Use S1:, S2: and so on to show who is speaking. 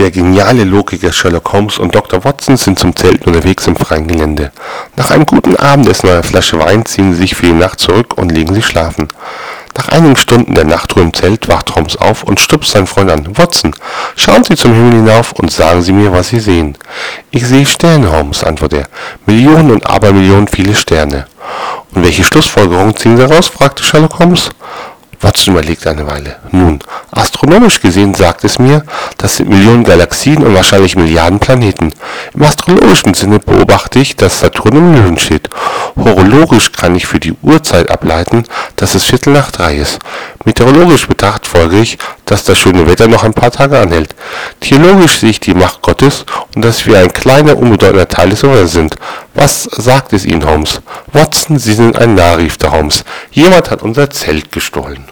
S1: Der geniale Logiker Sherlock Holmes und Dr. Watson sind zum Zelten unterwegs im freien Gelände. Nach einem guten Abendessen und einer Flasche Wein ziehen sie sich für die Nacht zurück und legen sich schlafen. Nach einigen Stunden der Nachtruhe im Zelt wacht Holmes auf und stupst seinen Freund an. Watson, schauen Sie zum Himmel hinauf und sagen Sie mir, was Sie sehen. Ich sehe Sterne, Holmes, antwortet er. Millionen und Abermillionen viele Sterne. Und welche Schlussfolgerungen ziehen Sie daraus? fragte Sherlock Holmes. Watson überlegt eine Weile. Nun, astronomisch gesehen sagt es mir, das sind Millionen Galaxien und wahrscheinlich Milliarden Planeten. Im astrologischen Sinne beobachte ich, dass Saturn im Löwen steht. Horologisch kann ich für die Uhrzeit ableiten, dass es Viertel nach drei ist. Meteorologisch betrachtet folge ich, dass das schöne Wetter noch ein paar Tage anhält. Theologisch sehe ich die Macht Gottes und dass wir ein kleiner, unbedeutender Teil des Universums sind. Was sagt es Ihnen, Holmes? Watson, Sie sind ein Narr, rief der Holmes. Jemand hat unser Zelt gestohlen.